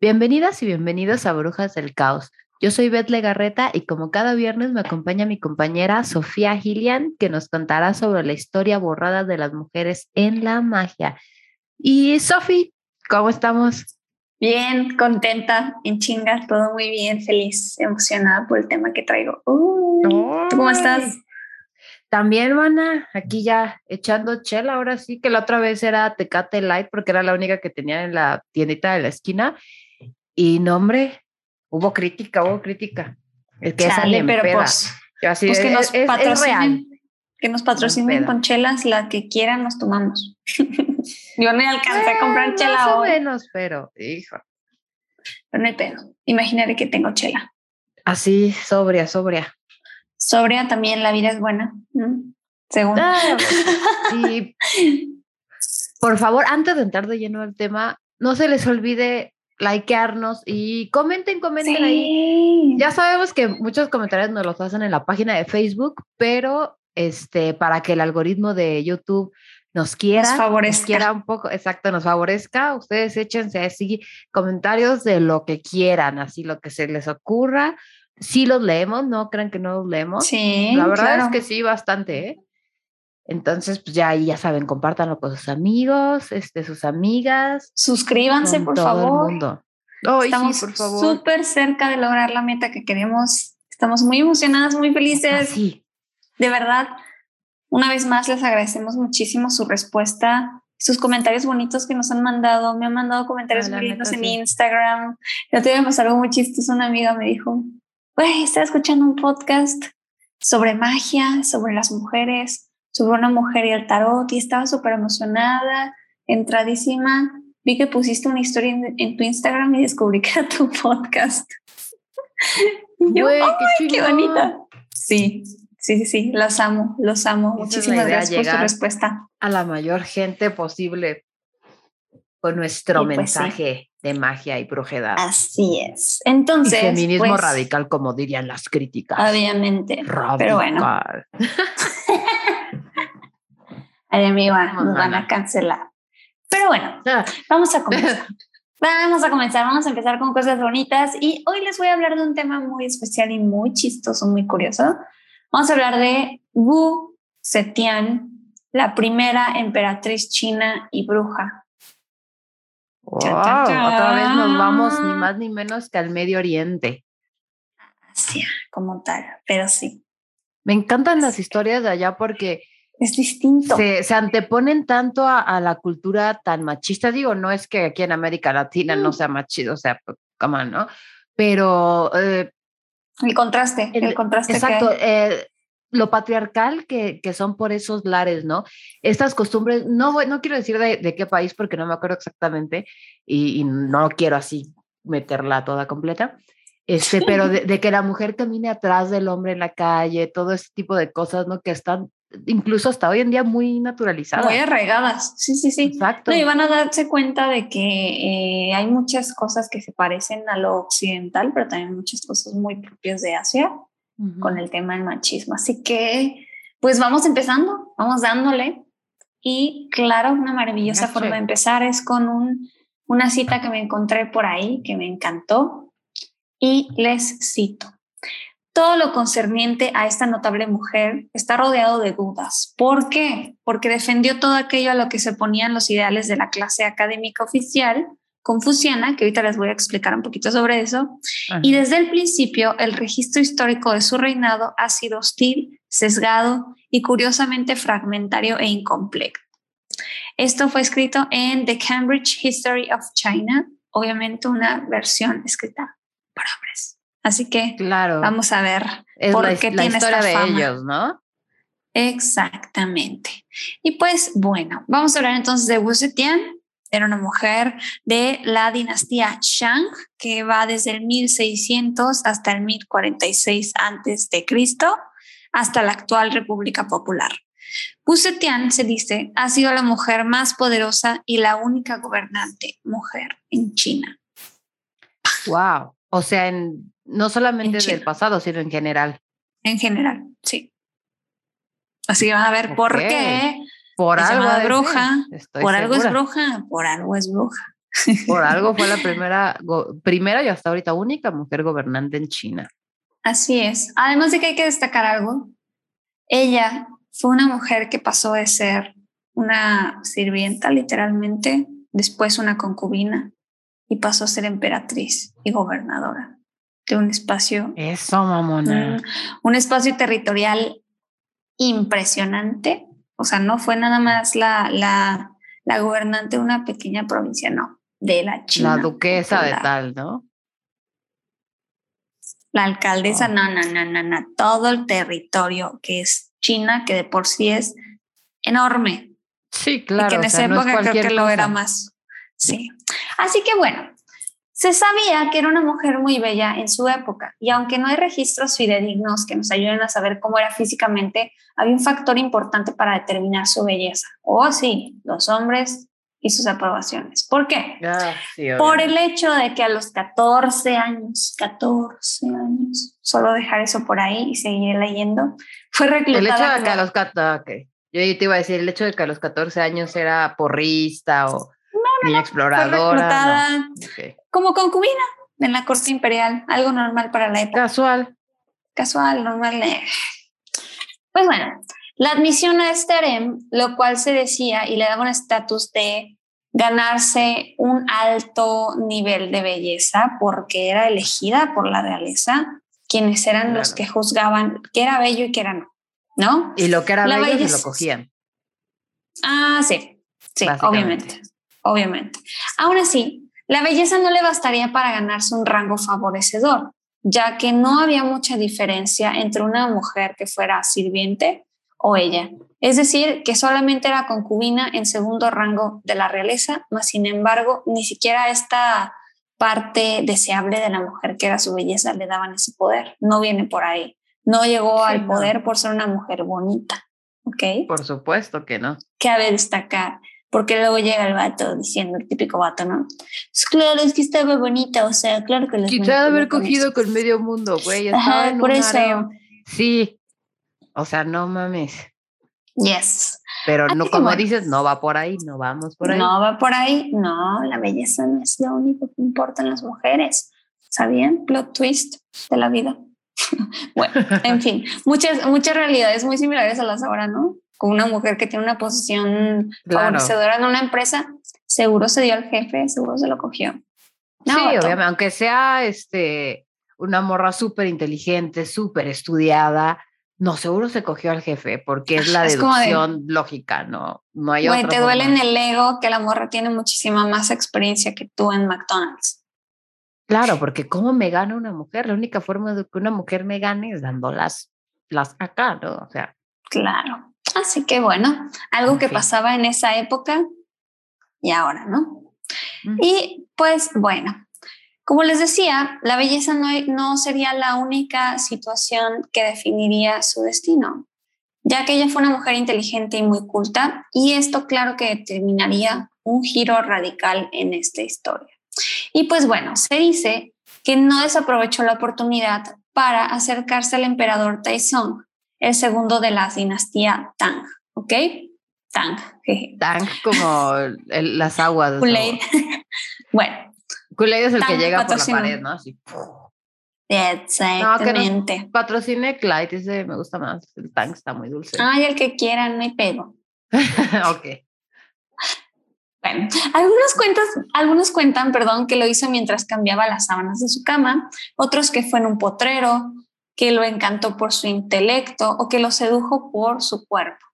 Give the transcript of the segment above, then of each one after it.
Bienvenidas y bienvenidos a Brujas del Caos. Yo soy Beth Legarreta y como cada viernes me acompaña mi compañera Sofía Gillian, que nos contará sobre la historia borrada de las mujeres en la magia. Y Sofi, ¿cómo estamos? Bien, contenta, en chinga, todo muy bien, feliz, emocionada por el tema que traigo. Uh, cómo estás? También, mana, aquí ya echando chela, ahora sí que la otra vez era Tecate Light porque era la única que tenía en la tiendita de la esquina y no, hombre, hubo crítica, hubo crítica. El que Chale, pero pues, así, pues que, nos patrocinen, que nos patrocinen con chelas, la que quieran nos tomamos. Yo no alcancé a comprar chela más o menos, pero, hijo. Pero no hay pedo. Imaginaré que tengo chela. Así, sobria, sobria. Sobria también, la vida es buena. Según. Ah, y por favor, antes de entrar de lleno al tema, no se les olvide likearnos y comenten, comenten ahí. Ya sabemos que muchos comentarios nos los hacen en la página de Facebook, pero este, para que el algoritmo de YouTube nos quiera, nos, favorezca. quiera un poco, exacto, nos favorezca, ustedes échense así comentarios de lo que quieran, así lo que se les ocurra. Sí los leemos, no crean que no los leemos. Sí, la verdad es que sí, bastante, ¿eh? Entonces, pues ya, ya saben, compártanlo con sus amigos, este, sus amigas. Suscríbanse, por favor. mundo. Estamos súper cerca de lograr la meta que queremos. Estamos muy emocionadas, muy felices. Sí. De verdad, una vez más les agradecemos muchísimo su respuesta, sus comentarios bonitos que nos han mandado. Me han mandado comentarios muy lindos en Instagram. Ya te pasar algo muy chistoso. Una amiga me dijo, güey, estaba escuchando un podcast sobre magia, sobre las mujeres sobre una mujer y el tarot y estaba súper emocionada, entradísima. Vi que pusiste una historia en, tu Instagram y descubrí que era tu podcast. yo, qué, bonita! Sí, sí, sí, sí, los amo, los amo. Muchísimas gracias por su respuesta. A la mayor gente posible con nuestro pues mensaje de magia y brujedad. Así es. Entonces. feminismo pues radical, como dirían las críticas. Obviamente. Pero bueno. Ay, amigo, nos van a cancelar. Pero bueno, vamos a comenzar. Vamos a comenzar, vamos a empezar con cosas bonitas y hoy les voy a hablar de un tema muy especial y muy chistoso, muy curioso. Vamos a hablar de Wu Zetian, la primera emperatriz china y bruja. otra vez nos vamos ni más ni menos que al Medio Oriente. Sí, como tal, pero sí. Me encantan las historias de allá porque es distinto. Se, anteponen tanto a, la cultura tan machista. Digo, no es que aquí en América Latina no mm. sea machista, o sea, como ¿no? Pero... Eh, el contraste, el, contraste. Exacto. Eh, lo patriarcal que, que, son por esos lares, ¿no? Estas costumbres, no, no quiero decir de, de qué país porque no me acuerdo exactamente y, no quiero así meterla toda completa, este, pero de, de, que la mujer camine atrás del hombre en la calle, todo ese tipo de cosas, ¿no? Que están incluso hasta hoy en día muy naturalizadas. Muy arraigadas, sí, sí, sí. Exacto. y van a darse cuenta de que eh, hay muchas cosas que se parecen a lo occidental, pero también muchas cosas muy propias de Asia con el tema del machismo. Así que, pues vamos empezando, vamos dándole. Y claro, una maravillosa forma de empezar es con un, una cita que me encontré por ahí, que me encantó. Y les cito. Todo lo concerniente a esta notable mujer está rodeado de dudas. ¿Por qué? Porque defendió todo aquello a lo que se ponían los ideales de la clase académica oficial confuciana, que ahorita les voy a explicar un poquito sobre eso. Y desde el principio, el registro histórico de su reinado ha sido hostil, sesgado y curiosamente fragmentario e incompleto. Esto fue escrito en The Cambridge History of China, obviamente una versión escrita por hombres. Así que claro, vamos a ver por qué tiene historia esta de ellos, ¿no? Exactamente. Y pues bueno, vamos a hablar entonces de Wu Zetian. Era una mujer de la dinastía Shang que va desde el 1600 hasta el 1046 antes de Cristo hasta la actual República Popular. Wu Zetian se dice ha sido la mujer más poderosa y la única gobernante mujer en China. Wow. O sea, en no solamente del pasado, sino en general. En general, sí. Así que van a ver por qué. Por algo es bruja. por algo es bruja. Por algo es bruja. Por algo fue la primera, primera y hasta ahorita única mujer gobernante en China. Así es. Además de que hay que destacar algo, ella fue una mujer que pasó de ser una sirvienta literalmente, después una concubina y pasó a ser emperatriz y gobernadora de un espacio. Eso, mamona. un espacio territorial impresionante. O sea, no fue nada más la, la, la gobernante de una pequeña provincia, no, de la China. La duquesa de tal, ¿no? La alcaldesa, oh. no, no, no, no, no, todo el territorio que es China, que de por sí es enorme. Sí, claro. Y que en esa época creo que lo era más. Sí. Así que bueno, se sabía que era una mujer muy bella en su época y aunque no hay registros fidedignos que nos ayuden a saber cómo era físicamente, había un factor importante para determinar su belleza. O oh, sí, los hombres y sus aprobaciones. ¿Por qué? Ah, Por el hecho de que a los 14 años, 14 años, solo dejar eso por ahí y seguir leyendo, fue reclutada. El hecho de que a los 14, yo te iba a decir, el hecho de que a los 14 años era porrista o no, exploradora. Como concubina en la corte imperial, algo normal para la época. Casual. Casual, normal. Eh. Pues bueno, la admisión a este harem, lo cual se decía y le daba un estatus de ganarse un alto nivel de belleza porque era elegida por la realeza, quienes eran los que juzgaban qué era bello y qué era no, ¿no? Y lo que era bello se lo cogían. Ah, sí, sí, obviamente, obviamente. Aún así, la belleza no le bastaría para ganarse un rango favorecedor, ya que no había mucha diferencia entre una mujer que fuera sirviente o ella. Es decir, que solamente era concubina en segundo rango de la realeza, mas sin embargo, ni siquiera esta parte deseable de la mujer que era su belleza le daban ese poder. No viene por ahí. No llegó al poder por ser una mujer bonita. ¿Ok? Por supuesto que no. Cabe destacar. Porque luego llega el vato diciendo, el típico vato, ¿no? Pues claro, es que estaba bonita, o sea, claro que los Quizá haber cogido con medio mundo, güey. Ajá, por eso. Sí, o sea, no mames. Yes. Pero no, como dices, no va por ahí, no vamos por ahí. No va por ahí, no, la belleza no es lo único que importa en las mujeres. ¿Sabían? Plot twist de la vida. bueno, en fin, muchas, muchas realidades muy similares a las ahora, ¿no? Con una mujer que tiene una posición favorecedora en una empresa, seguro se dio al jefe, seguro se lo cogió. sí, obviamente, aunque sea este, una morra súper inteligente, súper estudiada, no, seguro se cogió al jefe porque es la deducción lógica, ¿no? No hay otra. te duele en el ego que la morra tiene muchísima más experiencia que tú en McDonald's. Claro, porque ¿cómo me gana una mujer? La única forma de que una mujer me gane es dando las, las acá, ¿no? O sea. Claro. Así que bueno, algo que pasaba en esa época y ahora, ¿no? Y pues bueno, como les decía, la belleza no, sería la única situación que definiría su destino, ya que ella fue una mujer inteligente y muy culta, y esto claro que determinaría un giro radical en esta historia. Y pues bueno, se dice que no desaprovechó la oportunidad para acercarse al emperador Taizong, el segundo de la dinastía Tang, ¿ok? Tang. Tang como las aguas. bueno, kool es el que llega por la pared, ¿no? Así. Exactamente. No, patrocine Clyde, ese me gusta más. El tank está muy dulce. Ay, el que quieran, no hay pedo. ok. Bueno, algunos, cuentas, algunos cuentan, perdón, que lo hizo mientras cambiaba las sábanas de su cama, otros que fue en un potrero, que lo encantó por su intelecto o que lo sedujo por su cuerpo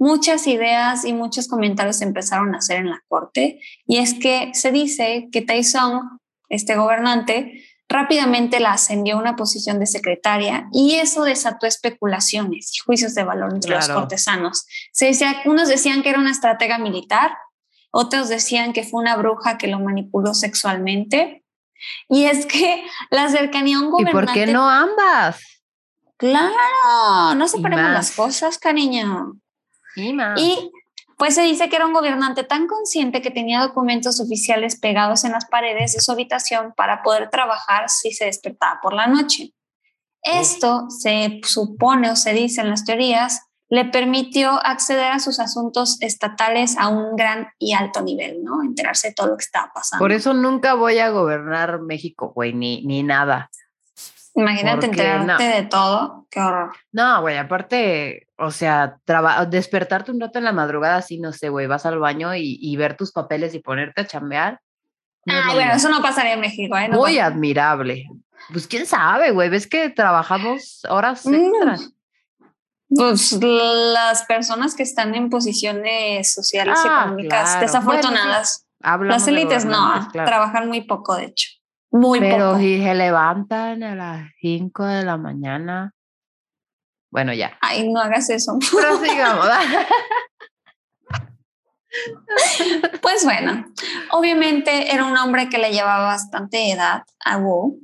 muchas ideas y muchos comentarios empezaron a hacer en la corte y es que se dice que Taizong, este gobernante, rápidamente la ascendió a una posición de secretaria y eso desató especulaciones y juicios de valor entre los cortesanos. Se decía, unos decían que era una estratega militar, otros decían que fue una bruja que lo manipuló sexualmente. Y es que la cercanía a un gobernante... ¿Y por qué no ambas? Claro, no separemos las cosas, cariño. Y pues se dice que era un gobernante tan consciente que tenía documentos oficiales pegados en las paredes de su habitación para poder trabajar si se despertaba por la noche. Esto se supone o se dice en las teorías le permitió acceder a sus asuntos estatales a un gran y alto nivel, ¿no? Enterarse de todo lo que estaba pasando. Por eso nunca voy a gobernar México, güey, ni, ni nada. Imagínate enterarte de todo, qué horror. No, güey, aparte, o sea, despertarte un rato en la madrugada, así, no sé, güey, vas al baño y, ver tus papeles y ponerte a chambear. ah, bueno, eso no pasaría en México, ¿eh? Muy admirable. Pues quién sabe, güey, ves que trabajamos horas mm. Pues las personas que están en posiciones sociales y ah, económicas desafortunadas. las élites no, trabajan muy poco, de hecho. Muy Pero si se levantan a las 5 de la mañana. Bueno, ya. Ay, no hagas eso. Pues bueno, obviamente era un hombre que le llevaba bastante edad a Wu,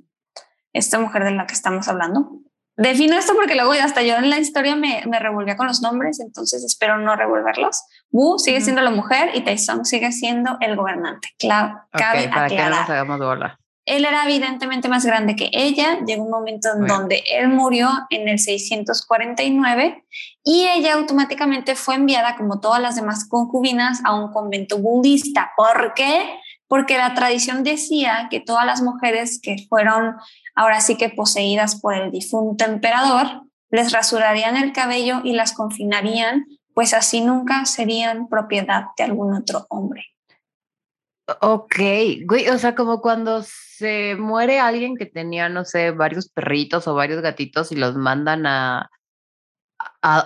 esta mujer de la que estamos hablando. Defino esto porque luego hasta yo en la historia me, me revolvía con los nombres, entonces espero no revolverlos. Wu sigue siendo la mujer y Taizong sigue siendo el gobernante. Claro, cabe para aclarar. Que nos hagamos bola él era evidentemente más grande que ella. Llegó un momento en donde él murió en el 649 y ella automáticamente fue enviada, como todas las demás concubinas, a un convento budista. ¿Por qué? Porque la tradición decía que todas las mujeres que fueron ahora sí que poseídas por el difunto emperador, les rasurarían el cabello y las confinarían, pues así nunca serían propiedad de algún otro hombre. Ok, güey, o sea, como cuando se muere alguien que tenía, no sé, varios perritos o varios gatitos y los mandan a,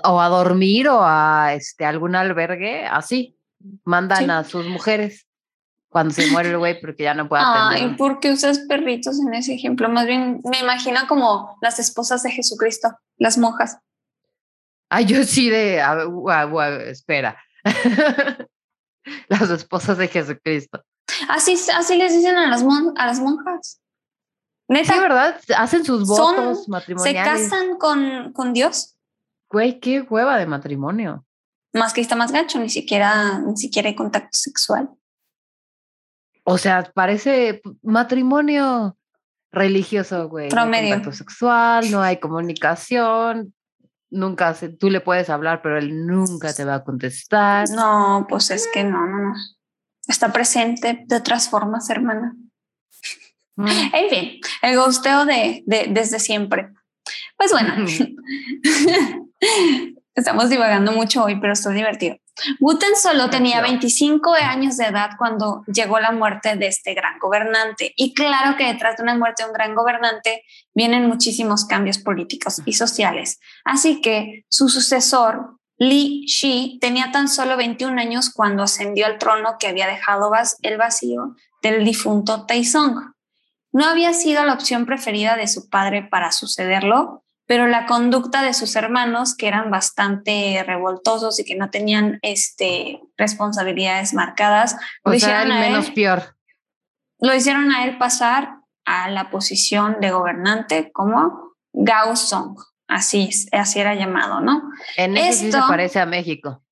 o a dormir o a este, algún albergue, así, mandan a sus mujeres cuando se muere el güey porque ya no puede atender. Ay, ¿por qué usas perritos en ese ejemplo? Más bien me imagino como las esposas de Jesucristo, las monjas. Ay, yo sí de, espera. las esposas de Jesucristo. Así, así les dicen a las, a las monjas. ¿Neta? Sí, ¿verdad? Hacen sus votos matrimoniales. ¿Se casan con, con Dios? Güey, qué hueva de matrimonio. Más que está más gacho, ni siquiera, ni siquiera hay contacto sexual. O sea, parece matrimonio religioso, güey. Promedio. contacto sexual, no hay comunicación, nunca se, tú le puedes hablar, pero él nunca te va a contestar. No, pues es que no, no, no está presente de otras formas, hermana. Mm. En fin, el gusteo de, desde siempre. Pues bueno, estamos divagando mucho hoy, pero estoy divertido. Wooten solo tenía 25 años de edad cuando llegó la muerte de este gran gobernante. Y claro que detrás de una muerte de un gran gobernante vienen muchísimos cambios políticos y sociales. Así que su sucesor, Li Shi tenía tan solo 21 años cuando ascendió al trono que había dejado el vacío del difunto Taizong. No había sido la opción preferida de su padre para sucederlo, pero la conducta de sus hermanos, que eran bastante revoltosos y que no tenían este, responsabilidades marcadas, lo hicieron menos peor. Lo hicieron a él pasar a la posición de gobernante como Gao Song así, así era llamado, ¿no? En eso sí se parece a México.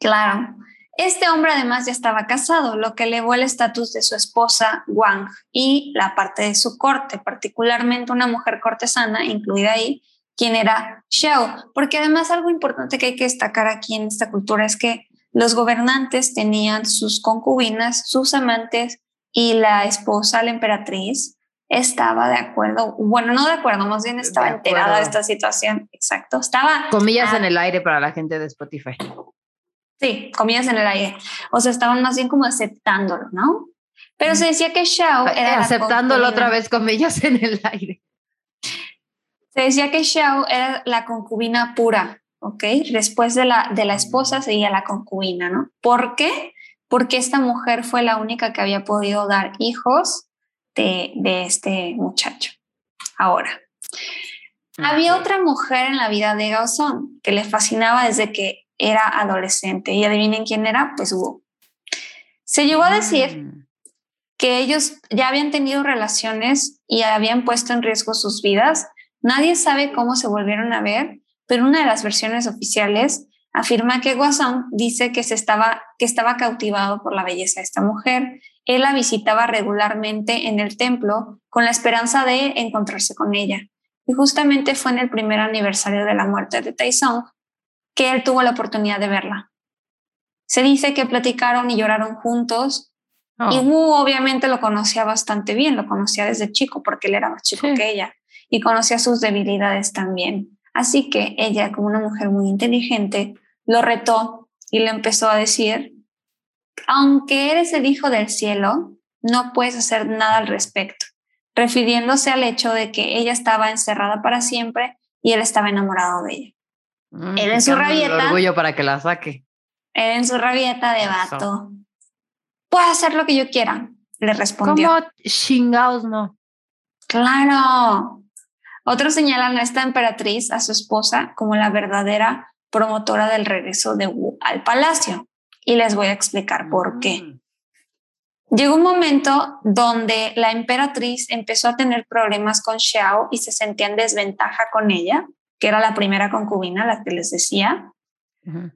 Claro. Este hombre además ya estaba casado, lo que elevó el estatus de su esposa Wang y la parte de su corte, particularmente una mujer cortesana incluida ahí, quien era Xiao, porque además algo importante que hay que destacar aquí en esta cultura es que los gobernantes tenían sus concubinas, sus amantes y la esposa, la emperatriz, estaba de acuerdo, bueno, no de acuerdo, más bien estaba enterada de esta situación, exacto, estaba... Comillas en el aire para la gente de Spotify. Sí, comillas en el aire, o sea, estaban más bien como aceptándolo, ¿no? Pero se decía que Xiao era... Aceptándolo otra vez, comillas en el aire. Se decía que Xiao era la concubina pura, ¿ok? Después de la, de la esposa seguía la concubina, ¿no? ¿Por qué? Porque esta mujer fue la única que había podido dar hijos de, este muchacho. Ahora, había otra mujer en la vida de Gaozón que le fascinaba desde que era adolescente. Y adivinen quién era, pues Hugo. Se llegó a decir mm. que ellos ya habían tenido relaciones y habían puesto en riesgo sus vidas. Nadie sabe cómo se volvieron a ver, pero una de las versiones oficiales afirma que Guasón dice que, se estaba, que estaba cautivado por la belleza de esta mujer él la visitaba regularmente en el templo con la esperanza de encontrarse con ella. Y justamente fue en el primer aniversario de la muerte de Taizong que él tuvo la oportunidad de verla. Se dice que platicaron y lloraron juntos y oh. Wu obviamente lo conocía bastante bien, lo conocía desde chico porque él era más chico que ella y conocía sus debilidades también. Así que ella, como una mujer muy inteligente, lo retó y le empezó a decir, aunque eres el hijo del cielo, no puedes hacer nada al respecto, refiriéndose al hecho de que ella estaba encerrada para siempre y él estaba enamorado de ella. Mm, él en su rabieta. orgullo para que la saque. Él en su rabieta de vato. Puedo hacer lo que yo quiera, le respondió. ¿Cómo chingados no? Claro. Otros señalan a esta emperatriz, a su esposa, como la verdadera promotora del regreso de Wu al palacio. Y les voy a explicar por qué. Mm. Llegó un momento donde la emperatriz empezó a tener problemas con Xiao y se sentía en desventaja con ella, que era la primera concubina, la que les decía,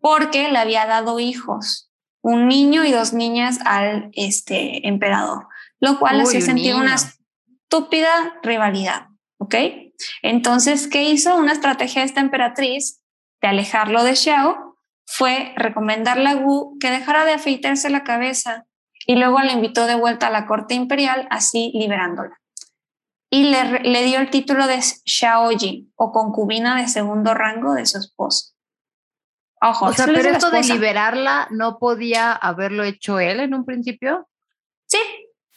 porque le había dado hijos, un niño y dos niñas al este, emperador, lo cual hacía sentir una estúpida rivalidad, ¿ok? Entonces, ¿qué hizo? Una estrategia de esta emperatriz de alejarlo de Xiao fue recomendarle a Wu que dejara de afeitarse la cabeza y luego le invitó de vuelta a la corte imperial, así liberándola. Y le, le dio el título de Xiaoji o concubina de segundo rango de su esposo. Ojo, o sea, pero esto de liberarla no podía haberlo hecho él en un principio. Sí,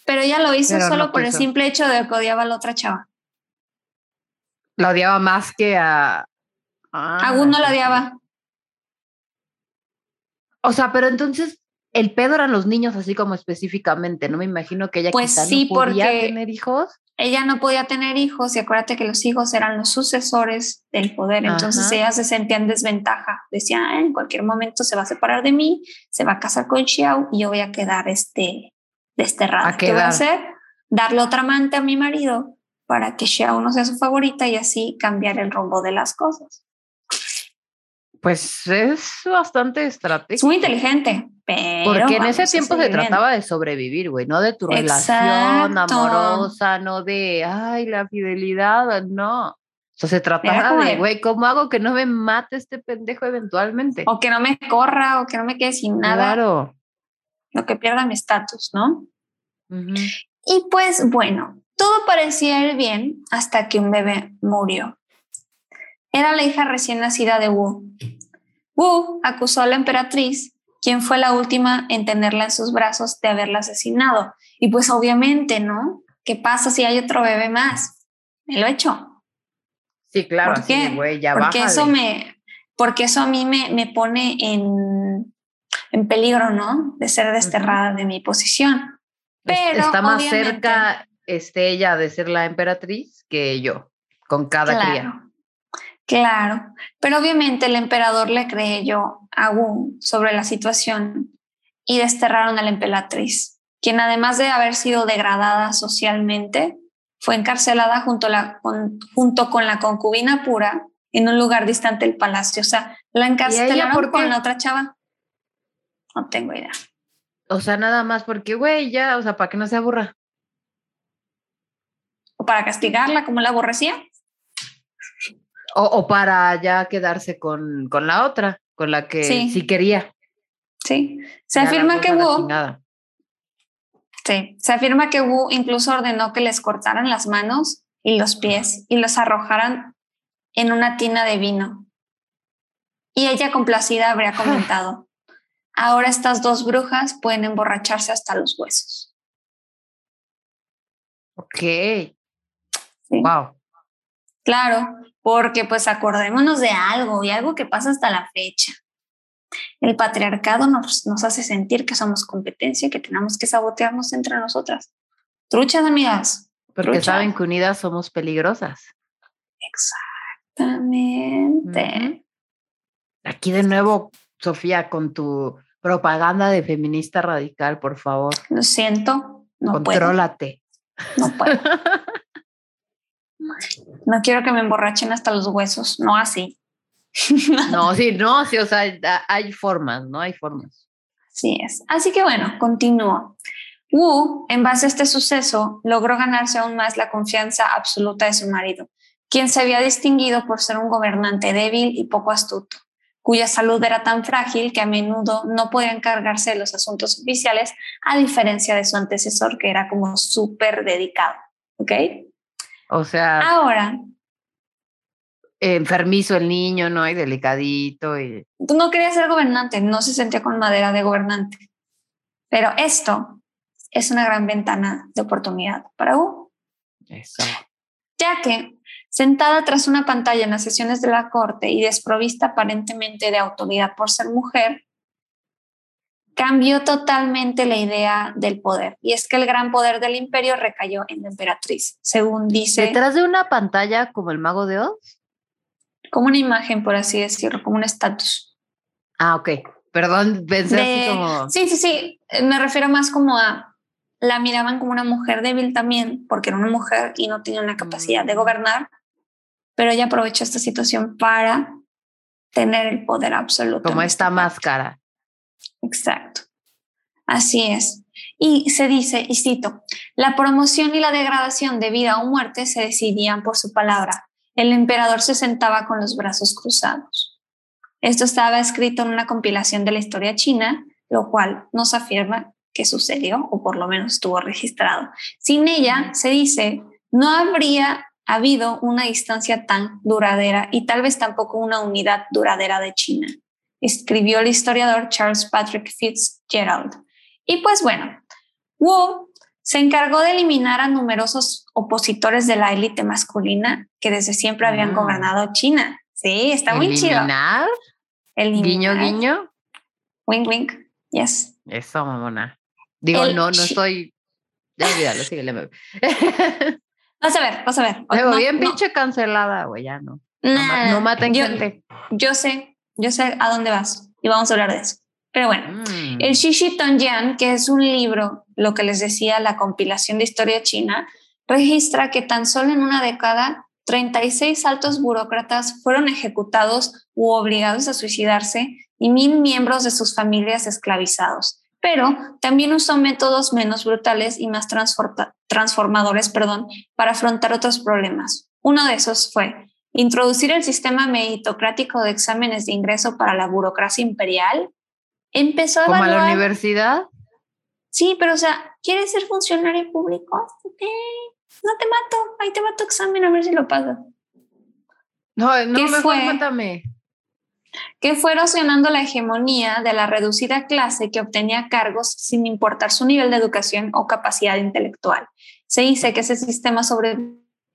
pero ella lo hizo solo por el simple hecho de que odiaba a la otra chava. La odiaba más que a. Ah, no la odiaba. O sea, pero entonces el pedo eran los niños, así como específicamente. No me imagino que ella pues sí, no podía tener hijos. Ella no podía tener hijos y acuérdate que los hijos eran los sucesores del poder. Entonces ella se sentía en desventaja. Decía, ah, en cualquier momento se va a separar de mí, se va a casar con Xiao y yo voy a quedar este, desterrada. ¿Qué voy a hacer? Darle otra amante a mi marido para que Xiao no sea su favorita y así cambiar el rumbo de las cosas. Pues es bastante estratégico. Es muy inteligente, pero. Porque en ese tiempo se trataba de sobrevivir, güey, no de tu relación amorosa, no de, ay, la fidelidad, no. O sea, se trataba de, güey, ¿cómo hago que no me mate este pendejo eventualmente? O que no me corra, o que no me quede sin nada. Claro. Lo que pierda mi estatus, ¿no? Y pues bueno, todo parecía ir bien hasta que un bebé murió. Era la hija recién nacida de Wu. Wu acusó a la emperatriz, quien fue la última en tenerla en sus brazos, de haberla asesinado. Y pues obviamente, ¿no? ¿Qué pasa si hay otro bebé más? Me lo hecho. Sí, claro. ¿Por qué? porque eso me, porque eso a mí me, me pone en, en peligro, ¿no? De ser desterrada de mi posición. Pero está más cerca este, ella de ser la emperatriz que yo, con cada claro, cría. Claro, pero obviamente el emperador le creyó a Wu sobre la situación y desterraron a la emperatriz, quien además de haber sido degradada socialmente, fue encarcelada junto, la, con, junto con la concubina pura en un lugar distante del palacio. O sea, la encarcelaron con la otra chava. No tengo idea. O sea, nada más porque, güey, ya, o sea, para que no se aburra para castigarla como la aborrecía. O, para ya quedarse con, con, la otra, con la que sí, quería. Sí, se afirma que Wu. Sí, se afirma que Wu incluso ordenó que les cortaran las manos y los pies y los arrojaran en una tina de vino. Y ella complacida habría comentado, ahora estas dos brujas pueden emborracharse hasta los huesos. Ok. Wow. Claro, porque pues acordémonos de algo y algo que pasa hasta la fecha. El patriarcado nos, nos hace sentir que somos competencia y que tenemos que sabotearnos entre nosotras. Truchas, amigas. Porque saben que unidas somos peligrosas. Exactamente. Aquí de nuevo, Sofía, con tu propaganda de feminista radical, por favor. Lo siento. No Contrólate. No puedo. No quiero que me emborrachen hasta los huesos, no así. No, sí, no, sí, o sea, hay formas, ¿no? Hay formas. Sí es. Así que bueno, continúo. Wu, en base a este suceso, logró ganarse aún más la confianza absoluta de su marido, quien se había distinguido por ser un gobernante débil y poco astuto. cuya salud era tan frágil que a menudo no podía encargarse de los asuntos oficiales, a diferencia de su antecesor, que era como súper dedicado. ¿Ok? O sea. Ahora. Enfermizo el niño, ¿no? Y delicadito. Y... Tú no querías ser gobernante, no se sentía con madera de gobernante. Pero esto es una gran ventana de oportunidad para U. Eso. Ya que sentada tras una pantalla en las sesiones de la corte y desprovista aparentemente de autoridad por ser mujer, cambió totalmente la idea del poder. Y es que el gran poder del imperio recayó en la emperatriz, según dice... ¿Detrás de una pantalla como el mago de Oz? Como una imagen, por así decirlo, como un estatus. Ah, ok. Perdón, pensé así como... Sí, sí, sí. Me refiero más como a... La miraban como una mujer débil también, porque era una mujer y no tenía una capacidad de mm. gobernar, pero ella aprovechó esta situación para tener el poder absoluto. Como esta máscara. Exacto. Así es. Y se dice, y cito, la promoción y la degradación de vida o muerte se decidían por su palabra. El emperador se sentaba con los brazos cruzados. Esto estaba escrito en una compilación de la historia china, lo cual nos afirma que sucedió, o por lo menos estuvo registrado. Sin ella, se dice, no habría ha habido una distancia tan duradera y tal vez tampoco una unidad duradera de China, escribió el historiador Charles Patrick Fitzgerald. Y pues bueno, Wu se encargó de eliminar a numerosos opositores de la élite masculina que desde siempre habían mm. gobernado China. Sí, está muy chido. El guiño, guiño. Wink, wink. Yes. Eso, mamona. Digo, no, no estoy. Ya olvídalo, síguele. Vas a ver, vas a ver. Luego, bien pinche cancelada, güey, ya no. no, maten gente. Yo sé, yo sé a dónde vas y vamos a hablar de eso. Pero bueno, mm. el Shishi Tongjian, que es un libro, lo que les decía, la compilación de historia china, registra que tan solo en una década 36 altos burócratas fueron ejecutados u obligados a suicidarse y mil miembros de sus familias esclavizados pero también usó métodos menos brutales y más transformadores perdón, para afrontar otros problemas. Uno de esos fue introducir el sistema meritocrático de exámenes de ingreso para la burocracia imperial. Empezó a ¿Como a la universidad? Sí, pero o sea, ¿quieres ser funcionario público? no te mato, ahí te va tu examen a ver si lo pasas. No, no, mejor fue? mátame que fue erosionando la hegemonía de la reducida clase que obtenía cargos sin importar su nivel de educación o capacidad intelectual. Se dice que ese sistema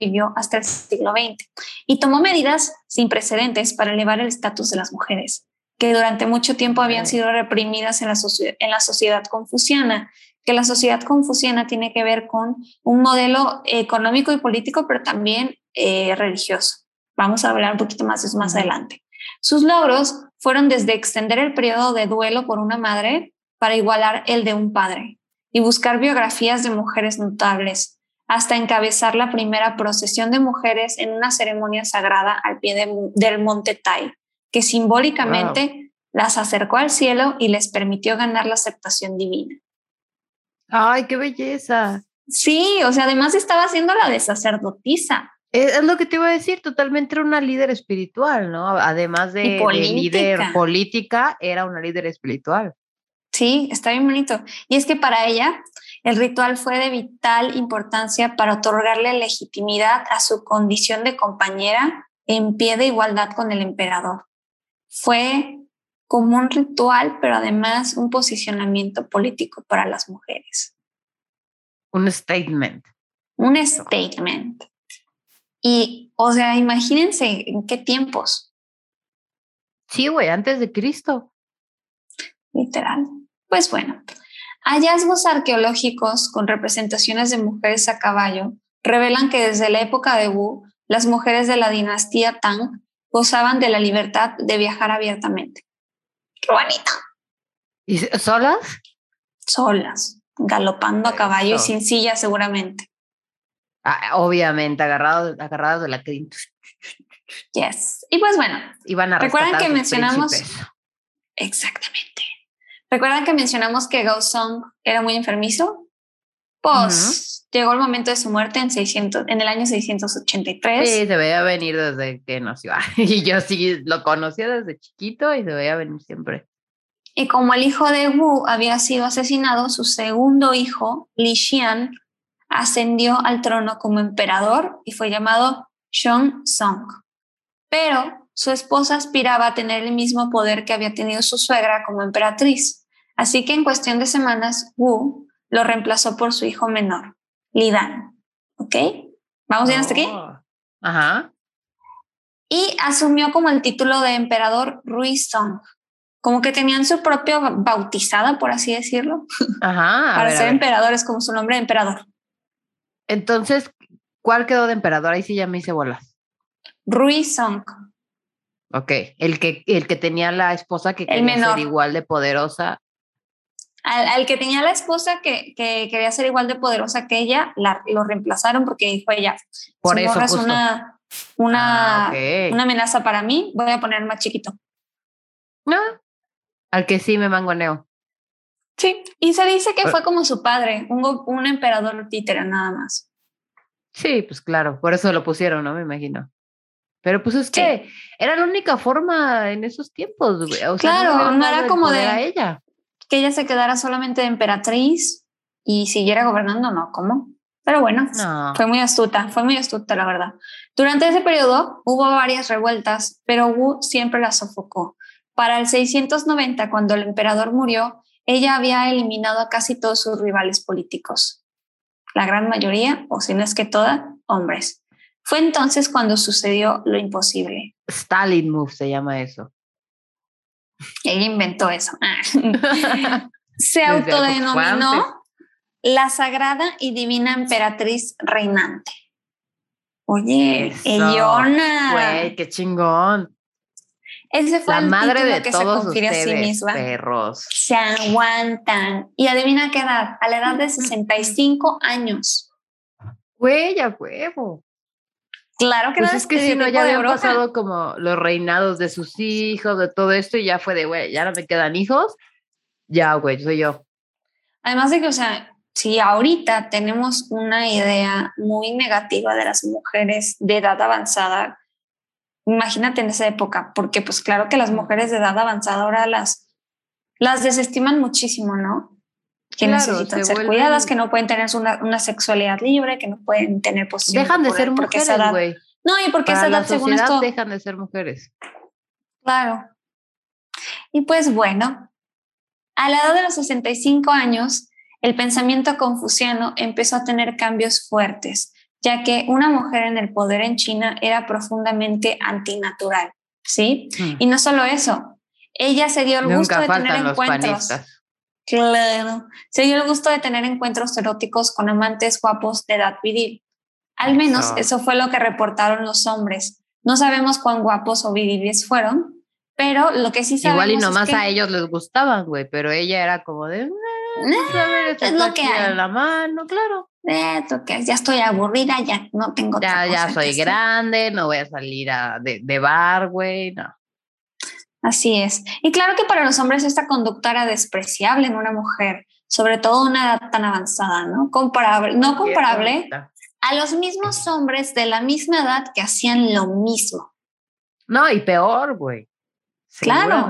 sobrevivió hasta el siglo XX y tomó medidas sin precedentes para elevar el estatus de las mujeres, que durante mucho tiempo habían sido reprimidas en la, en la sociedad confuciana, que la sociedad confuciana tiene que ver con un modelo económico y político, pero también eh, religioso. Vamos a hablar un poquito más de eso más adelante. Sus logros fueron desde extender el periodo de duelo por una madre para igualar el de un padre y buscar biografías de mujeres notables, hasta encabezar la primera procesión de mujeres en una ceremonia sagrada al pie del monte Tai, que simbólicamente las acercó al cielo y les permitió ganar la aceptación divina. ¡Ay, qué belleza! Sí, o sea, además estaba haciendo la de sacerdotisa. Es, lo que te iba a decir, totalmente era una líder espiritual, ¿no? Además de, líder política, era una líder espiritual. Sí, está bien bonito. Y es que para ella el ritual fue de vital importancia para otorgarle legitimidad a su condición de compañera en pie de igualdad con el emperador. Fue como un ritual, pero además un posicionamiento político para las mujeres. Un statement. Un statement. Y, o sea, imagínense en qué tiempos. Sí, güey, antes de Cristo. Literal. Pues bueno, hallazgos arqueológicos con representaciones de mujeres a caballo revelan que desde la época de Wu, las mujeres de la dinastía Tang gozaban de la libertad de viajar abiertamente. ¡Qué bonito! ¿Y solas? Solas, galopando a caballo y sin silla seguramente. Ah, obviamente, agarrados, agarrados de la crin. Yes. Y pues bueno, Iban a recuerdan que mencionamos. Exactamente. ¿Recuerdan que mencionamos que Gao Song era muy enfermizo? Pues llegó el momento de su muerte en, 600, en el año 683. Sí, se veía venir desde que nació. Y yo sí lo conocía desde chiquito y se veía venir siempre. Y como el hijo de Wu había sido asesinado, su segundo hijo, Li Xian, ascendió al trono como emperador y fue llamado Shong Song. Pero su esposa aspiraba a tener el mismo poder que había tenido su suegra como emperatriz. Así que en cuestión de semanas, Wu lo reemplazó por su hijo menor, Lidan. ¿Ok? ¿Vamos bien hasta aquí? Oh, ajá. Y asumió como el título de emperador Rui Song. Como que tenían su propia bautizada, por así decirlo. Ajá. Para ser emperadores, como su nombre de emperador. Entonces, ¿cuál quedó de emperador? Ahí sí ya me hice bolas. Rui Song. Ok, el que, el que tenía la esposa que quería ser igual de poderosa al, que tenía la esposa que, quería ser igual de poderosa que ella, la, lo reemplazaron porque dijo ella, Por eso es una, una, ah, una amenaza para mí, voy a poner más chiquito. No, al que sí me mangoneo. Sí, y se dice que fue como su padre, un, un emperador títere nada más. Sí, pues claro, por eso lo pusieron, ¿no? Me imagino. Pero pues es que era la única forma en esos tiempos, O claro, no, era como de ella que ella se quedara solamente de emperatriz y siguiera gobernando, no, ¿cómo? Pero bueno, fue muy astuta, fue muy astuta, la verdad. Durante ese periodo hubo varias revueltas, pero Wu siempre las sofocó. Para el 690, cuando el emperador murió, ella había eliminado a casi todos sus rivales políticos. La gran mayoría, o si no es que toda, hombres. Fue entonces cuando sucedió lo imposible. Stalin Move se llama eso. Ella inventó eso. Se autodenominó la sagrada y divina emperatriz reinante. Oye, Eliona. Güey, qué chingón. Ese fue la el madre de que todos se a sí misma. Perros. Se aguantan. Y adivina qué edad, a la edad de 65 años. Güey, a huevo. Claro que pues no es que si no, ya habían pasado como los reinados de sus hijos, de todo esto, y ya fue de, güey, ya no me quedan hijos, ya, güey, soy yo. Además de que, o sea, si ahorita tenemos una idea muy negativa de las mujeres de edad avanzada, imagínate en esa época, porque pues claro que las mujeres de edad avanzada ahora las, las desestiman muchísimo, ¿no? Que necesitan ser cuidadas, que no pueden tener una, una, sexualidad libre, que no pueden tener posibilidades. Dejan de ser mujeres, güey. No, y porque esa edad, según esto. dejan de ser mujeres. Claro. Y pues bueno, a la edad de los 65 años, el pensamiento confuciano empezó a tener cambios fuertes, ya que una mujer en el poder en China era profundamente antinatural, ¿sí? Mm. Y no solo eso, ella se dio el gusto de tener encuentros. Claro. Se dio el gusto de tener encuentros eróticos con amantes guapos de edad viril. Al menos eso fue lo que reportaron los hombres. No sabemos cuán guapos o viriles fueron, pero lo que sí sabemos Igual y nomás a ellos les gustaban, güey, pero ella era como de... Eh, es lo que hay. la mano, claro. Eh, que ya estoy aburrida, ya no tengo Ya, ya soy grande, no voy a salir a, de, de bar, güey, no. Así es. Y claro que para los hombres esta conducta era despreciable en una mujer, sobre todo una edad tan avanzada, ¿no? Comparable, no comparable a los mismos hombres de la misma edad que hacían lo mismo. No, y peor, güey. Claro.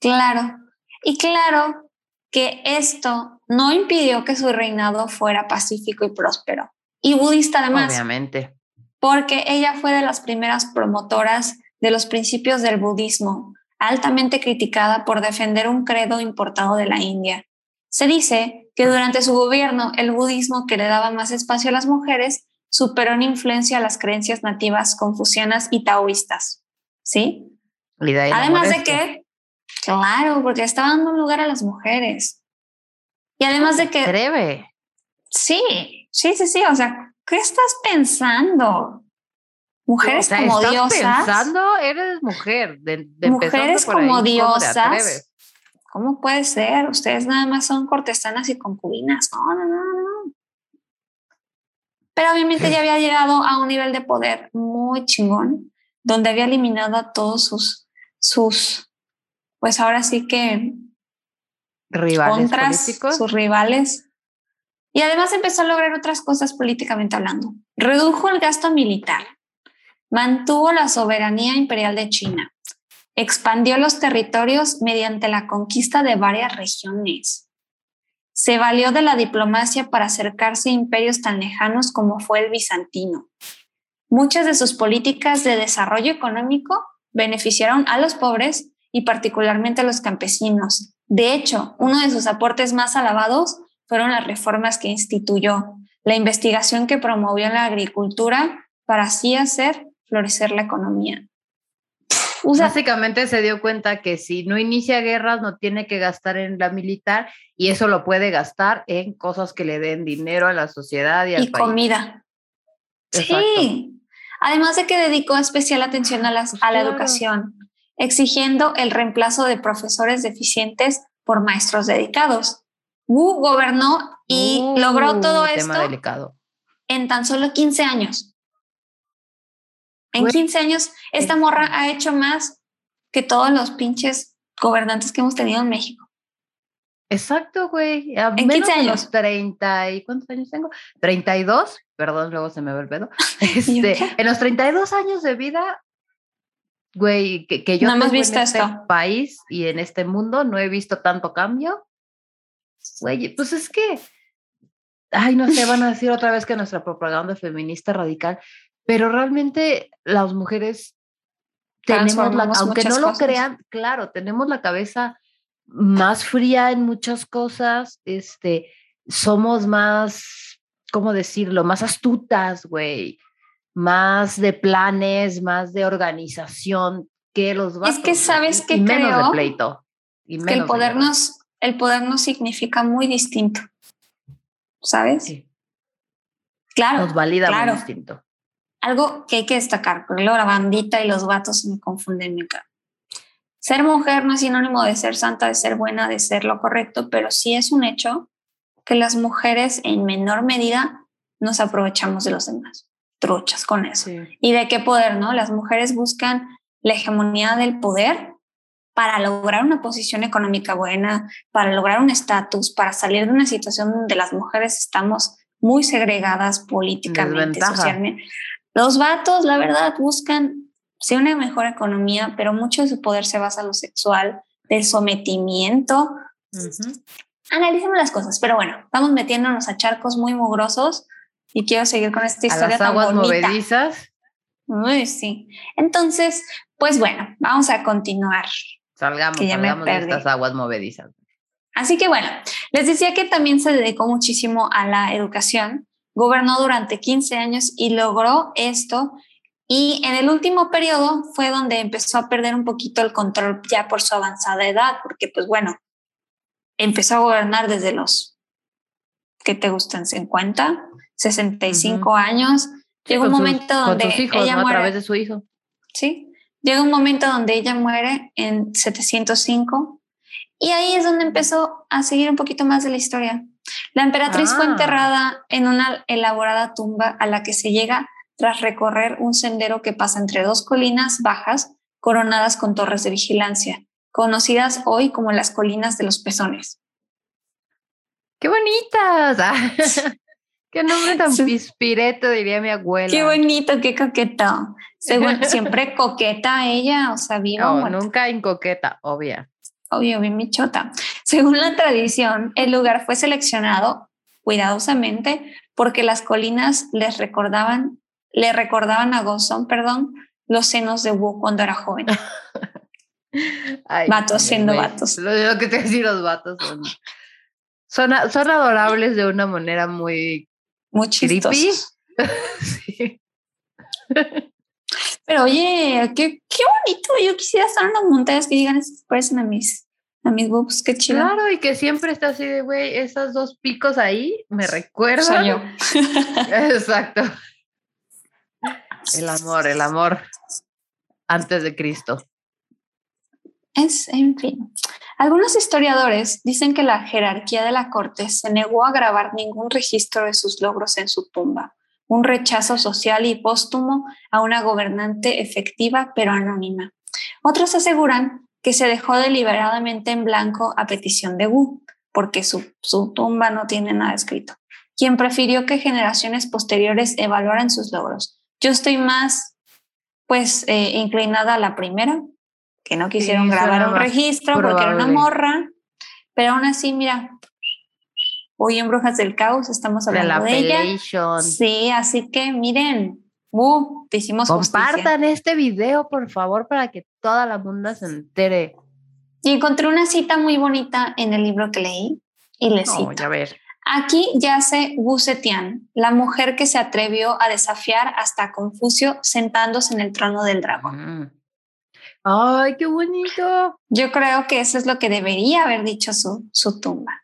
Claro. Y claro que esto no impidió que su reinado fuera pacífico y próspero. Y budista además. Obviamente. Porque ella fue de las primeras promotoras de los principios del budismo, altamente criticada por defender un credo importado de la India. Se dice que durante su gobierno el budismo, que le daba más espacio a las mujeres, superó en influencia a las creencias nativas confucianas y taoístas. ¿Sí? Además de que, claro, porque estaba dando lugar a las mujeres. Y además de que... Breve. Sí, sí, sí, sí. O sea, ¿qué estás pensando? Mujeres como diosas. pensando, eres mujer. De, mujeres como diosas. ¿Cómo puede ser? Ustedes nada más son cortesanas y concubinas. No, no, no, no. Pero obviamente ya había llegado a un nivel de poder muy chingón, donde había eliminado a todos sus, sus, pues ahora sí que rivales políticos. sus rivales Y además empezó a lograr otras cosas políticamente hablando. Redujo el gasto militar, mantuvo la soberanía imperial de China, expandió los territorios mediante la conquista de varias regiones. Se valió de la diplomacia para acercarse a imperios tan lejanos como fue el bizantino. Muchas de sus políticas de desarrollo económico beneficiaron a los pobres y particularmente a los campesinos. De hecho, uno de sus aportes más alabados fueron las reformas que instituyó, la investigación que promovió en la agricultura para así hacer florecer la economía. Básicamente se dio cuenta que si no inicia guerras no tiene que gastar en la militar y eso lo puede gastar en cosas que le den dinero a la sociedad y, y comida. Sí, además de que dedicó especial atención a, las, a la educación, exigiendo el reemplazo de profesores deficientes por maestros dedicados. Wu gobernó y logró todo esto delicado. en tan solo 15 años. En 15 años, esta morra ha hecho más que todos los pinches gobernantes que hemos tenido en México. Exacto, güey. en 15 años. 30 y ¿cuántos años tengo? 32, perdón, luego se me ve el pedo. Este, en los 32 años de vida, güey, que, que yo no hemos visto en este país y en este mundo no he visto tanto cambio. Güey, pues es que, ay, no sé, van a decir otra vez que nuestra propaganda feminista radical, pero realmente las mujeres tenemos la, aunque no lo crean, claro, tenemos la cabeza más fría en muchas cosas, este, somos más, ¿cómo decirlo? Más astutas, güey, más de planes, más de organización que los vatos. Es que sabes que menos de pleito. Y que el poder nos, el poder nos significa muy distinto, ¿sabes? Sí. Claro. Nos valida muy distinto algo que hay que destacar, porque luego la bandita y los vatos me confunden mi cara. Ser mujer no es sinónimo de ser santa, de ser buena, de ser lo correcto, pero sí es un hecho que las mujeres en menor medida nos aprovechamos de los demás, truchas con eso. ¿Y de qué poder, no? Las mujeres buscan la hegemonía del poder para lograr una posición económica buena, para lograr un estatus, para salir de una situación donde las mujeres estamos muy segregadas políticamente, socialmente. Los vatos, la verdad, buscan sí una mejor economía, pero mucho de su poder se basa en lo sexual, del sometimiento. Analicemos las cosas, pero bueno, vamos metiéndonos a charcos muy mugrosos y quiero seguir con esta historia. A las aguas movedizas. Uy, sí. Entonces, pues bueno, vamos a continuar. Salgamos, salgamos de estas aguas movedizas. Así que bueno, les decía que también se dedicó muchísimo a la educación Gobernó durante 15 años y logró esto. Y en el último periodo fue donde empezó a perder un poquito el control ya por su avanzada edad, porque pues bueno, empezó a gobernar desde los, ¿qué te gustan? 50, 65 años. Llega un momento donde ella muere. A través de su hijo. Sí. Llega un momento donde ella muere en 705 y ahí es donde empezó a seguir un poquito más de la historia. La emperatriz fue ah. enterrada en una elaborada tumba a la que se llega tras recorrer un sendero que pasa entre dos colinas bajas coronadas con torres de vigilancia, conocidas hoy como las colinas de los pezones. ¡Qué bonitas! ¡Qué nombre tan pispireto, diría mi abuela! ¡Qué bonito, qué coqueto! siempre coqueta ella, o sea, viva. No, nunca incoqueta, obvia obvio, bien michota. Según la tradición, el lugar fue seleccionado cuidadosamente porque las colinas les recordaban, le recordaban a Gozón, perdón, los senos de Wu cuando era joven. vatos siendo vatos. Lo, que te decir, los vatos son, son, adorables de una manera muy, muy creepy. sí. Pero oye, qué, qué bonito. Yo quisiera estar en las montañas que digan, parecen a mis, a mis boobs, qué chido. Claro, y que siempre está así de, güey, esos dos picos ahí me recuerdan. Soy yo. Exacto. El amor, el amor antes de Cristo. Es, en fin. Algunos historiadores dicen que la jerarquía de la corte se negó a grabar ningún registro de sus logros en su tumba un rechazo social y póstumo a una gobernante efectiva pero anónima. Otros aseguran que se dejó deliberadamente en blanco a petición de Wu, porque su, su tumba no tiene nada escrito. quien prefirió que generaciones posteriores evaluaran sus logros. Yo estoy más, pues, eh, inclinada a la primera, que no quisieron grabar un registro porque era una morra, pero aún así, mira, hoy en Brujas del Caos estamos hablando de, ella. Sí, así que miren, uh, te hicimos Compartan este video, por favor, para que toda la mundo se entere. Y encontré una cita muy bonita en el libro que leí y le cito. a ver. Aquí yace Wu Zetian, la mujer que se atrevió a desafiar hasta Confucio sentándose en el trono del dragón. Mm. ¡Ay, qué bonito! Yo creo que eso es lo que debería haber dicho su, su tumba.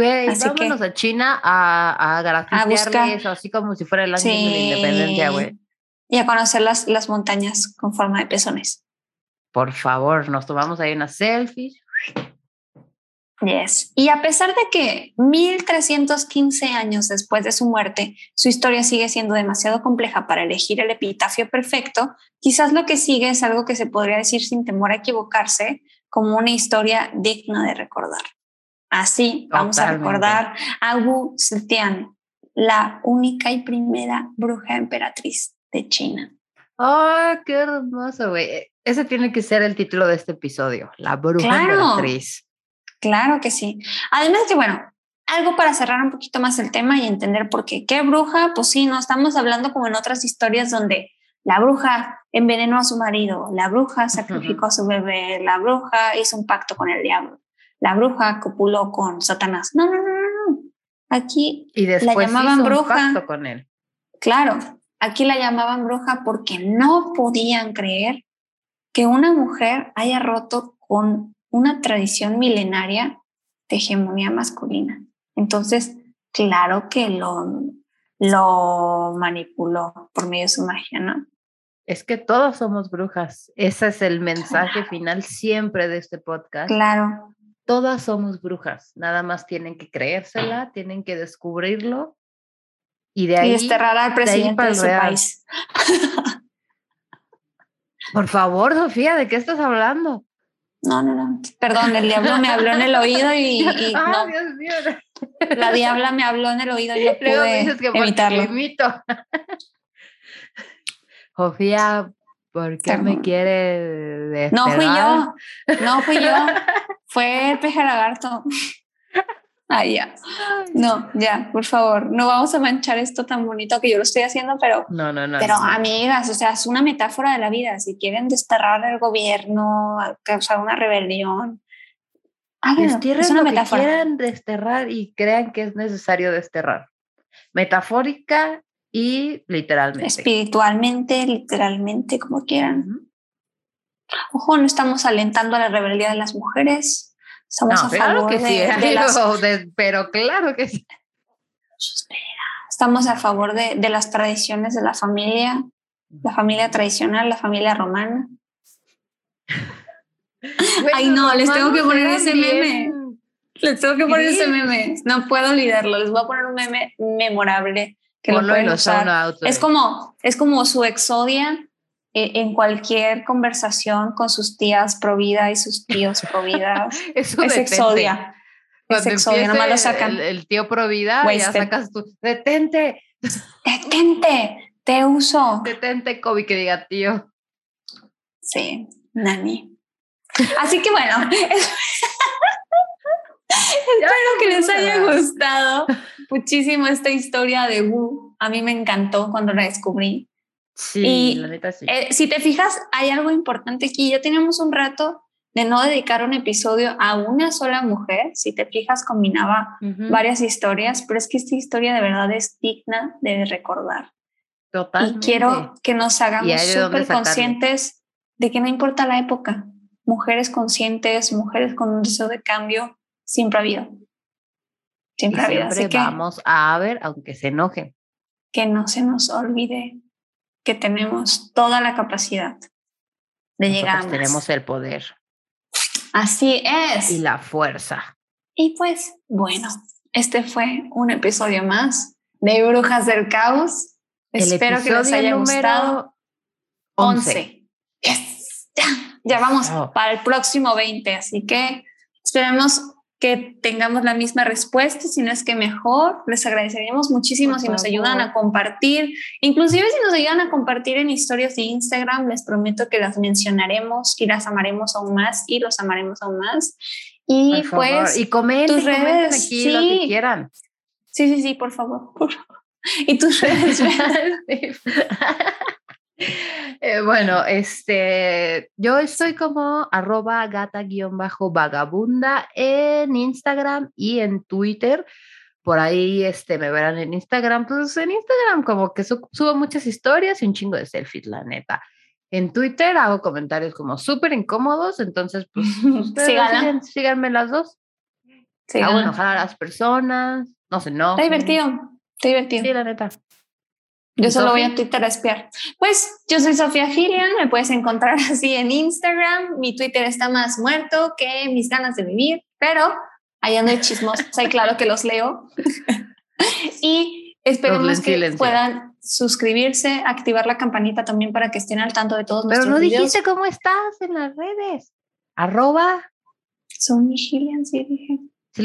Güey, vámonos a China a, a eso, así como si fuera el año de la independencia, güey. Y a conocer las, las montañas con forma de pezones. Por favor, nos tomamos ahí una selfie. Yes. Y a pesar de que 1315 años después de su muerte, su historia sigue siendo demasiado compleja para elegir el epitafio perfecto, quizás lo que sigue es algo que se podría decir sin temor a equivocarse como una historia digna de recordar. Así vamos a recordar a Wu Zetian, la única y primera bruja emperatriz de China. ¡Oh, qué hermoso, güey! Ese tiene que ser el título de este episodio, La bruja emperatriz. Claro que sí. Además que, bueno, algo para cerrar un poquito más el tema y entender por qué. ¿Qué bruja? Pues sí, no estamos hablando como en otras historias donde la bruja envenenó a su marido, la bruja sacrificó a su bebé, la bruja hizo un pacto con el diablo, la bruja copuló con Satanás. No, no, no, no. Aquí y después la llamaban bruja. con él. Claro, aquí la llamaban bruja porque no podían creer que una mujer haya roto con una tradición milenaria de hegemonía masculina. Entonces, claro que lo, lo manipuló por medio de su magia, ¿no? Es que todos somos brujas. Ese es el mensaje final siempre de este podcast. Claro. Todas somos brujas. Nada más tienen que creérsela, tienen que descubrirlo y de ahí. Y desterrar al presidente de, su país. Por favor, Sofía, ¿de qué estás hablando? No, no, no. Perdón, el diablo me habló en el oído y, no. Dios mío. La diabla me habló en el oído y no pude dices que evitarlo. Sofía, ¿por qué me quiere No fui yo, no fui yo. Fue el peje lagarto. Ay, ya. No, ya, por favor, no vamos a manchar esto tan bonito que yo lo estoy haciendo, pero. No, no, no. Pero, amigas, o sea, es una metáfora de la vida. Si quieren desterrar el gobierno, causar una rebelión, es una metáfora. Que quieran desterrar y crean que es necesario desterrar. Metafórica y literalmente. Espiritualmente, literalmente, como quieran. Ojo, no estamos alentando a la rebeldía de las mujeres Estamos a favor que de, sí, pero claro que sí. Estamos a favor de, de, las tradiciones de la familia, la familia tradicional, la familia romana. Ay, no, les tengo que poner ese meme. Les tengo que poner ese meme. No puedo olvidarlo. Les voy a poner un meme memorable que lo pueden usar. Es como, es como su exodia e, en cualquier conversación con sus tías pro vida y sus tíos pro vida. es exodia. es exodia, nomás lo sacan. El, tío pro vida, ya sacas tú, detente. Detente, te uso. Detente, Kobe, que diga tío. Sí, Nani. Así que bueno, espero que les haya gustado muchísimo esta historia de Wu. A mí me encantó cuando la descubrí. Sí, la neta sí. Eh, si te fijas, hay algo importante aquí. Ya tenemos un rato de no dedicar un episodio a una sola mujer. Si te fijas, combinaba varias historias, pero es que esta historia de verdad es digna de recordar. Totalmente. Y quiero que nos hagamos súper conscientes de que no importa la época. Mujeres conscientes, mujeres con un deseo de cambio, siempre ha habido. Siempre ha habido. Que vamos a ver, aunque se enojen. Que no se nos olvide que tenemos toda la capacidad de llegar a Tenemos el poder. Así es. Y la fuerza. Y pues, bueno, este fue un episodio más de Brujas del Caos. Espero que les haya gustado. 11. Ya, vamos para el próximo 20, así que esperemos que tengamos la misma respuesta, si no es que mejor. Les agradeceríamos muchísimo si nos ayudan a compartir. Inclusive si nos ayudan a compartir en historias de Instagram, les prometo que las mencionaremos y las amaremos aún más y los amaremos aún más. Y pues... Y comenten, tus redes, aquí lo que quieran. Sí, sí, sí, por favor. Por favor. Y tus redes. Eh, bueno, este, yo estoy como arroba gata-vagabunda en Instagram y en Twitter. Por ahí este, me verán en Instagram. Pues en Instagram como que subo muchas historias y un chingo de selfies, la neta. En Twitter hago comentarios como súper incómodos, entonces pues síganme las dos. Hago enojar a las personas, no sé, no. Está divertido, está divertido. Sí, la neta. Yo solo voy a Twitter a espiar. Pues yo soy Sofía Gillian, me puedes encontrar así en Instagram. Mi Twitter está más muerto que mis ganas de vivir, pero ahí ando de chismosos. Hay claro que los leo. y esperemos que puedan suscribirse, activar la campanita también para que estén al tanto de todos Pero no dijiste cómo estás en las redes. Arroba. Son Gillian, sí dije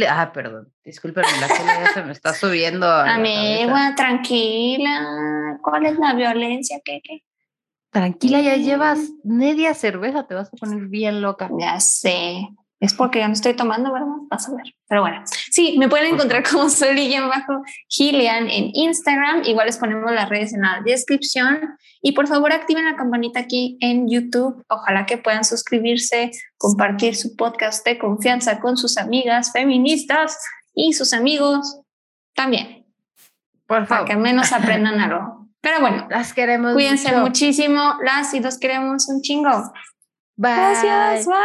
ah, perdón, discúlpenme, la ya se me está subiendo. Amiga, tranquila. ¿Cuál es la violencia? ¿Qué, qué? Tranquila, ya llevas media cerveza, te vas a poner bien loca. Ya sé. Es porque ya no estoy tomando, ¿verdad? Vas a ver. Pero bueno, sí, me pueden encontrar como soy bajo Gillian en Instagram. Igual les ponemos las redes en la descripción. Y por favor, activen la campanita aquí en YouTube. Ojalá que puedan suscribirse, compartir su podcast de confianza con sus amigas feministas y sus amigos también. Por favor. Para que al menos aprendan algo. Pero bueno, las queremos. Cuídense muchísimo. Las y los queremos un chingo. Bye. Gracias. Bye.